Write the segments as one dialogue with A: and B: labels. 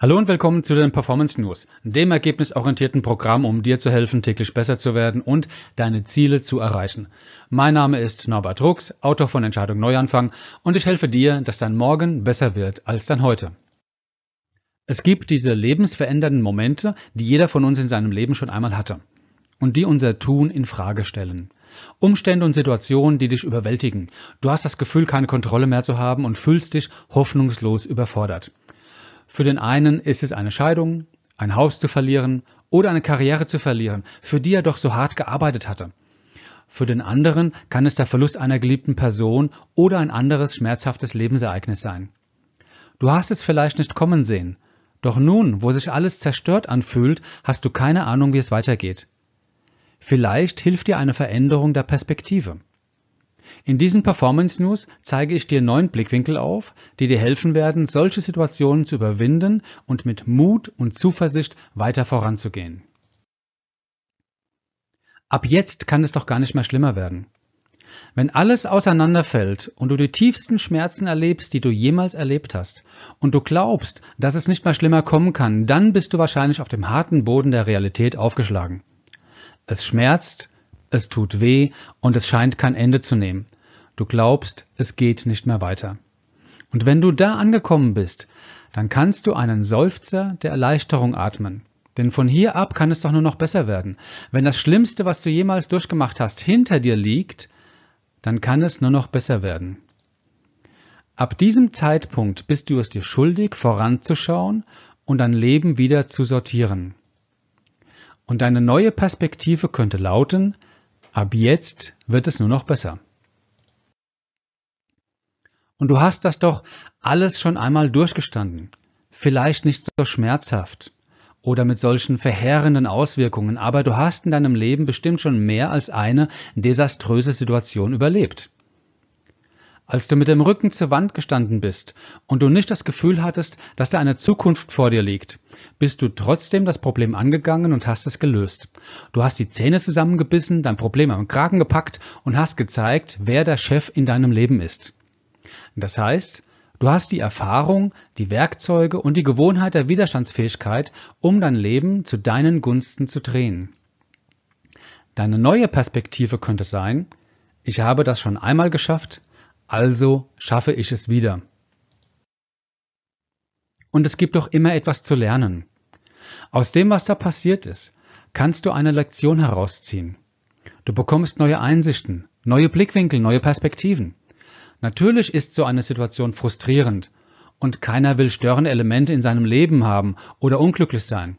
A: Hallo und willkommen zu den Performance News, dem ergebnisorientierten Programm, um dir zu helfen, täglich besser zu werden und deine Ziele zu erreichen. Mein Name ist Norbert Rux, Autor von Entscheidung Neuanfang und ich helfe dir, dass dein Morgen besser wird als dein Heute. Es gibt diese lebensverändernden Momente, die jeder von uns in seinem Leben schon einmal hatte und die unser Tun in Frage stellen. Umstände und Situationen, die dich überwältigen. Du hast das Gefühl, keine Kontrolle mehr zu haben und fühlst dich hoffnungslos überfordert. Für den einen ist es eine Scheidung, ein Haus zu verlieren oder eine Karriere zu verlieren, für die er doch so hart gearbeitet hatte. Für den anderen kann es der Verlust einer geliebten Person oder ein anderes schmerzhaftes Lebensereignis sein. Du hast es vielleicht nicht kommen sehen, doch nun, wo sich alles zerstört anfühlt, hast du keine Ahnung, wie es weitergeht. Vielleicht hilft dir eine Veränderung der Perspektive. In diesen Performance News zeige ich dir neun Blickwinkel auf, die dir helfen werden, solche Situationen zu überwinden und mit Mut und Zuversicht weiter voranzugehen. Ab jetzt kann es doch gar nicht mehr schlimmer werden. Wenn alles auseinanderfällt und du die tiefsten Schmerzen erlebst, die du jemals erlebt hast, und du glaubst, dass es nicht mehr schlimmer kommen kann, dann bist du wahrscheinlich auf dem harten Boden der Realität aufgeschlagen. Es schmerzt, es tut weh und es scheint kein Ende zu nehmen. Du glaubst, es geht nicht mehr weiter. Und wenn du da angekommen bist, dann kannst du einen Seufzer der Erleichterung atmen. Denn von hier ab kann es doch nur noch besser werden. Wenn das Schlimmste, was du jemals durchgemacht hast, hinter dir liegt, dann kann es nur noch besser werden. Ab diesem Zeitpunkt bist du es dir schuldig, voranzuschauen und dein Leben wieder zu sortieren. Und deine neue Perspektive könnte lauten, ab jetzt wird es nur noch besser. Und du hast das doch alles schon einmal durchgestanden. Vielleicht nicht so schmerzhaft oder mit solchen verheerenden Auswirkungen, aber du hast in deinem Leben bestimmt schon mehr als eine desaströse Situation überlebt. Als du mit dem Rücken zur Wand gestanden bist und du nicht das Gefühl hattest, dass da eine Zukunft vor dir liegt, bist du trotzdem das Problem angegangen und hast es gelöst. Du hast die Zähne zusammengebissen, dein Problem am Kragen gepackt und hast gezeigt, wer der Chef in deinem Leben ist. Das heißt, du hast die Erfahrung, die Werkzeuge und die Gewohnheit der Widerstandsfähigkeit, um dein Leben zu deinen Gunsten zu drehen. Deine neue Perspektive könnte sein, ich habe das schon einmal geschafft, also schaffe ich es wieder. Und es gibt doch immer etwas zu lernen. Aus dem, was da passiert ist, kannst du eine Lektion herausziehen. Du bekommst neue Einsichten, neue Blickwinkel, neue Perspektiven. Natürlich ist so eine Situation frustrierend und keiner will störende Elemente in seinem Leben haben oder unglücklich sein.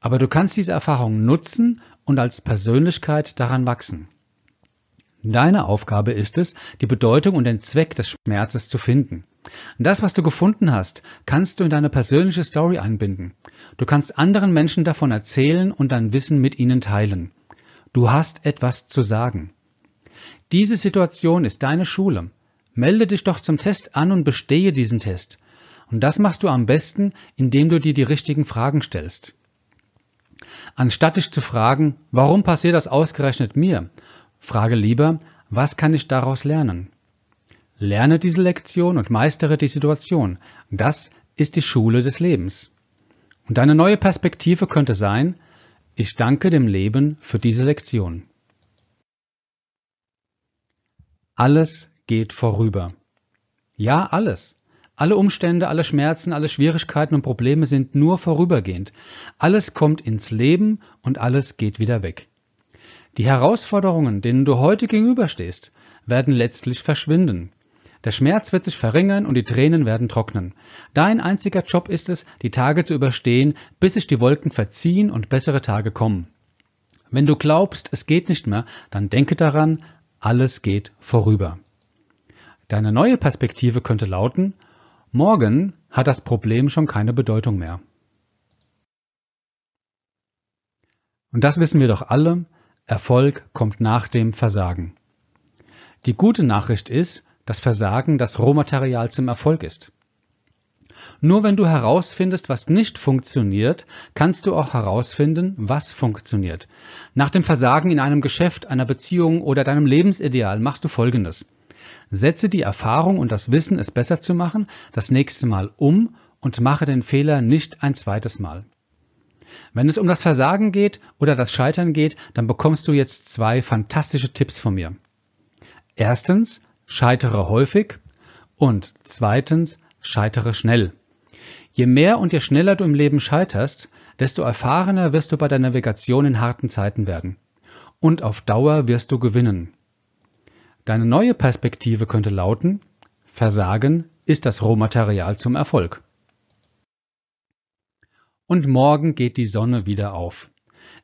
A: Aber du kannst diese Erfahrung nutzen und als Persönlichkeit daran wachsen. Deine Aufgabe ist es, die Bedeutung und den Zweck des Schmerzes zu finden. Das, was du gefunden hast, kannst du in deine persönliche Story einbinden. Du kannst anderen Menschen davon erzählen und dein Wissen mit ihnen teilen. Du hast etwas zu sagen. Diese Situation ist deine Schule. Melde dich doch zum Test an und bestehe diesen Test. Und das machst du am besten, indem du dir die richtigen Fragen stellst. Anstatt dich zu fragen, warum passiert das ausgerechnet mir, frage lieber, was kann ich daraus lernen? Lerne diese Lektion und meistere die Situation. Das ist die Schule des Lebens. Und deine neue Perspektive könnte sein, ich danke dem Leben für diese Lektion. Alles geht vorüber. Ja, alles. Alle Umstände, alle Schmerzen, alle Schwierigkeiten und Probleme sind nur vorübergehend. Alles kommt ins Leben und alles geht wieder weg. Die Herausforderungen, denen du heute gegenüberstehst, werden letztlich verschwinden. Der Schmerz wird sich verringern und die Tränen werden trocknen. Dein einziger Job ist es, die Tage zu überstehen, bis sich die Wolken verziehen und bessere Tage kommen. Wenn du glaubst, es geht nicht mehr, dann denke daran, alles geht vorüber. Deine neue Perspektive könnte lauten, morgen hat das Problem schon keine Bedeutung mehr. Und das wissen wir doch alle, Erfolg kommt nach dem Versagen. Die gute Nachricht ist, dass Versagen das Rohmaterial zum Erfolg ist. Nur wenn du herausfindest, was nicht funktioniert, kannst du auch herausfinden, was funktioniert. Nach dem Versagen in einem Geschäft, einer Beziehung oder deinem Lebensideal machst du Folgendes. Setze die Erfahrung und das Wissen, es besser zu machen, das nächste Mal um und mache den Fehler nicht ein zweites Mal. Wenn es um das Versagen geht oder das Scheitern geht, dann bekommst du jetzt zwei fantastische Tipps von mir. Erstens, scheitere häufig und zweitens, scheitere schnell. Je mehr und je schneller du im Leben scheiterst, desto erfahrener wirst du bei der Navigation in harten Zeiten werden. Und auf Dauer wirst du gewinnen. Deine neue Perspektive könnte lauten, Versagen ist das Rohmaterial zum Erfolg. Und morgen geht die Sonne wieder auf.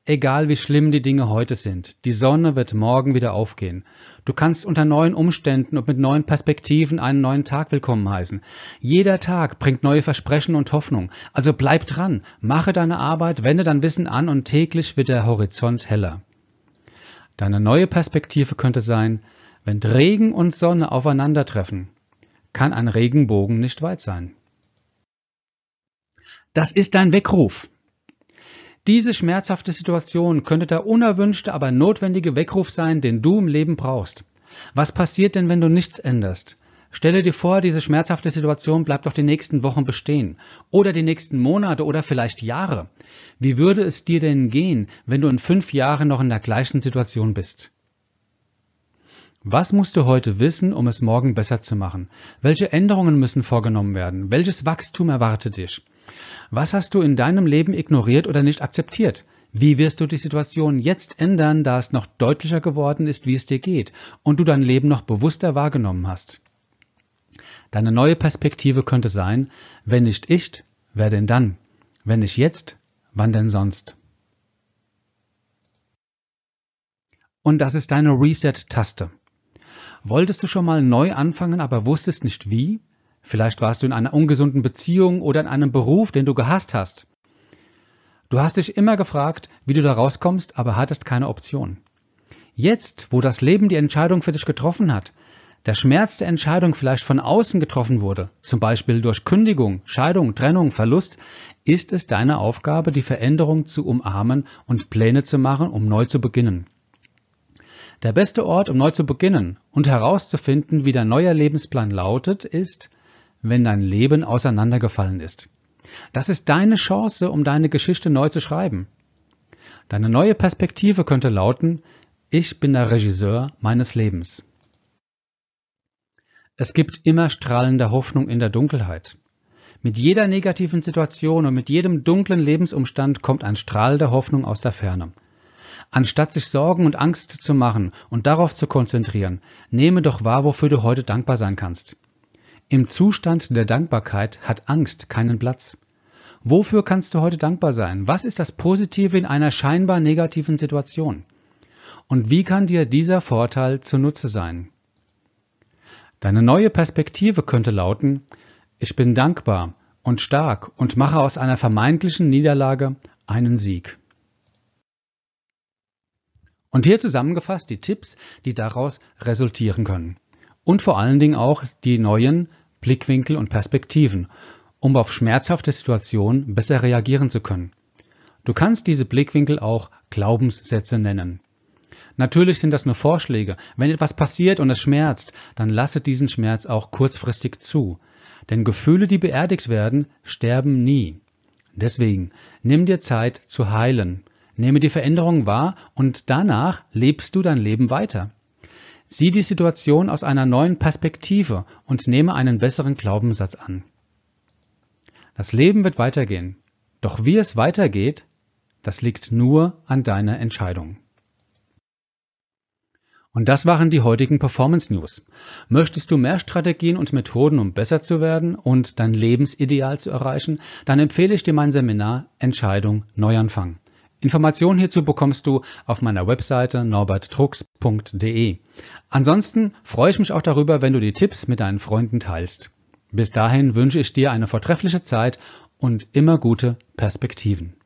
A: Egal wie schlimm die Dinge heute sind, die Sonne wird morgen wieder aufgehen. Du kannst unter neuen Umständen und mit neuen Perspektiven einen neuen Tag willkommen heißen. Jeder Tag bringt neue Versprechen und Hoffnung. Also bleib dran, mache deine Arbeit, wende dein Wissen an und täglich wird der Horizont heller. Deine neue Perspektive könnte sein, wenn Regen und Sonne aufeinandertreffen, kann ein Regenbogen nicht weit sein. Das ist dein Weckruf. Diese schmerzhafte Situation könnte der unerwünschte, aber notwendige Weckruf sein, den du im Leben brauchst. Was passiert denn, wenn du nichts änderst? Stelle dir vor, diese schmerzhafte Situation bleibt doch die nächsten Wochen bestehen oder die nächsten Monate oder vielleicht Jahre. Wie würde es dir denn gehen, wenn du in fünf Jahren noch in der gleichen Situation bist? Was musst du heute wissen, um es morgen besser zu machen? Welche Änderungen müssen vorgenommen werden? Welches Wachstum erwartet dich? Was hast du in deinem Leben ignoriert oder nicht akzeptiert? Wie wirst du die Situation jetzt ändern, da es noch deutlicher geworden ist, wie es dir geht und du dein Leben noch bewusster wahrgenommen hast? Deine neue Perspektive könnte sein, wenn nicht ich, wer denn dann? Wenn nicht jetzt, wann denn sonst? Und das ist deine Reset-Taste. Wolltest du schon mal neu anfangen, aber wusstest nicht wie? Vielleicht warst du in einer ungesunden Beziehung oder in einem Beruf, den du gehasst hast. Du hast dich immer gefragt, wie du da rauskommst, aber hattest keine Option. Jetzt, wo das Leben die Entscheidung für dich getroffen hat, der Schmerz der Entscheidung vielleicht von außen getroffen wurde, zum Beispiel durch Kündigung, Scheidung, Trennung, Verlust, ist es deine Aufgabe, die Veränderung zu umarmen und Pläne zu machen, um neu zu beginnen. Der beste Ort, um neu zu beginnen und herauszufinden, wie dein neuer Lebensplan lautet, ist, wenn dein Leben auseinandergefallen ist. Das ist deine Chance, um deine Geschichte neu zu schreiben. Deine neue Perspektive könnte lauten, ich bin der Regisseur meines Lebens. Es gibt immer strahlende Hoffnung in der Dunkelheit. Mit jeder negativen Situation und mit jedem dunklen Lebensumstand kommt ein Strahl der Hoffnung aus der Ferne. Anstatt sich Sorgen und Angst zu machen und darauf zu konzentrieren, nehme doch wahr, wofür du heute dankbar sein kannst. Im Zustand der Dankbarkeit hat Angst keinen Platz. Wofür kannst du heute dankbar sein? Was ist das Positive in einer scheinbar negativen Situation? Und wie kann dir dieser Vorteil zunutze sein? Deine neue Perspektive könnte lauten, ich bin dankbar und stark und mache aus einer vermeintlichen Niederlage einen Sieg. Und hier zusammengefasst die Tipps, die daraus resultieren können. Und vor allen Dingen auch die neuen Blickwinkel und Perspektiven, um auf schmerzhafte Situationen besser reagieren zu können. Du kannst diese Blickwinkel auch Glaubenssätze nennen. Natürlich sind das nur Vorschläge. Wenn etwas passiert und es schmerzt, dann lasse diesen Schmerz auch kurzfristig zu. Denn Gefühle, die beerdigt werden, sterben nie. Deswegen nimm dir Zeit zu heilen. Nehme die Veränderung wahr und danach lebst du dein Leben weiter. Sieh die Situation aus einer neuen Perspektive und nehme einen besseren Glaubenssatz an. Das Leben wird weitergehen, doch wie es weitergeht, das liegt nur an deiner Entscheidung. Und das waren die heutigen Performance News. Möchtest du mehr Strategien und Methoden, um besser zu werden und dein Lebensideal zu erreichen, dann empfehle ich dir mein Seminar Entscheidung Neuanfang. Informationen hierzu bekommst du auf meiner Webseite norbertdrucks.de. Ansonsten freue ich mich auch darüber, wenn du die Tipps mit deinen Freunden teilst. Bis dahin wünsche ich dir eine vortreffliche Zeit und immer gute Perspektiven.